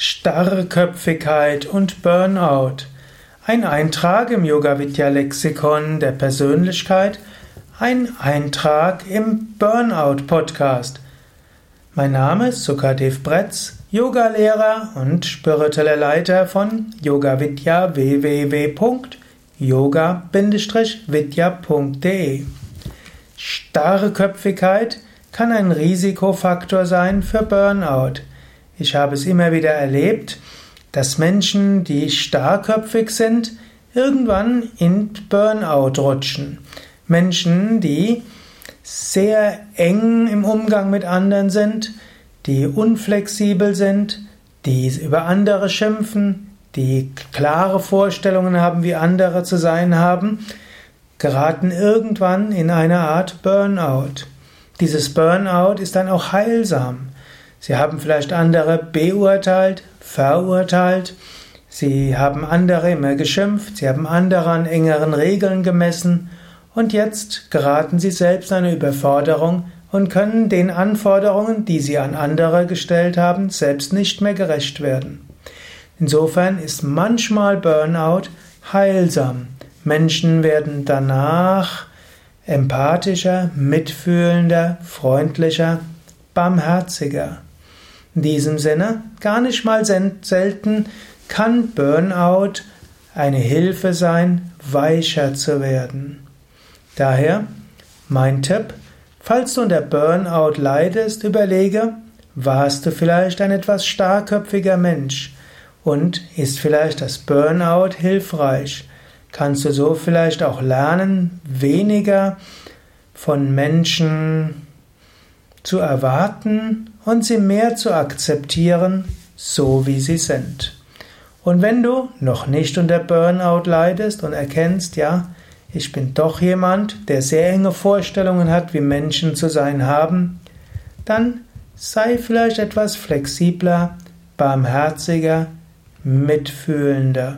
Starrköpfigkeit und Burnout. Ein Eintrag im Yoga Vidya Lexikon der Persönlichkeit, ein Eintrag im Burnout Podcast. Mein Name ist Sukadev Bretz, Yogalehrer und spiritueller Leiter von Yoga Vidya www.yoga-vidya.de. Starrköpfigkeit kann ein Risikofaktor sein für Burnout. Ich habe es immer wieder erlebt, dass Menschen, die starrköpfig sind, irgendwann in Burnout rutschen. Menschen, die sehr eng im Umgang mit anderen sind, die unflexibel sind, die über andere schimpfen, die klare Vorstellungen haben, wie andere zu sein haben, geraten irgendwann in eine Art Burnout. Dieses Burnout ist dann auch heilsam. Sie haben vielleicht andere beurteilt, verurteilt, Sie haben andere immer geschimpft, Sie haben andere an engeren Regeln gemessen und jetzt geraten Sie selbst in eine Überforderung und können den Anforderungen, die Sie an andere gestellt haben, selbst nicht mehr gerecht werden. Insofern ist manchmal Burnout heilsam. Menschen werden danach empathischer, mitfühlender, freundlicher, barmherziger. In diesem Sinne, gar nicht mal selten kann Burnout eine Hilfe sein, weicher zu werden. Daher mein Tipp, falls du unter Burnout leidest, überlege, warst du vielleicht ein etwas starrköpfiger Mensch und ist vielleicht das Burnout hilfreich? Kannst du so vielleicht auch lernen, weniger von Menschen zu erwarten und sie mehr zu akzeptieren, so wie sie sind. Und wenn du noch nicht unter Burnout leidest und erkennst, ja, ich bin doch jemand, der sehr enge Vorstellungen hat, wie Menschen zu sein haben, dann sei vielleicht etwas flexibler, barmherziger, mitfühlender.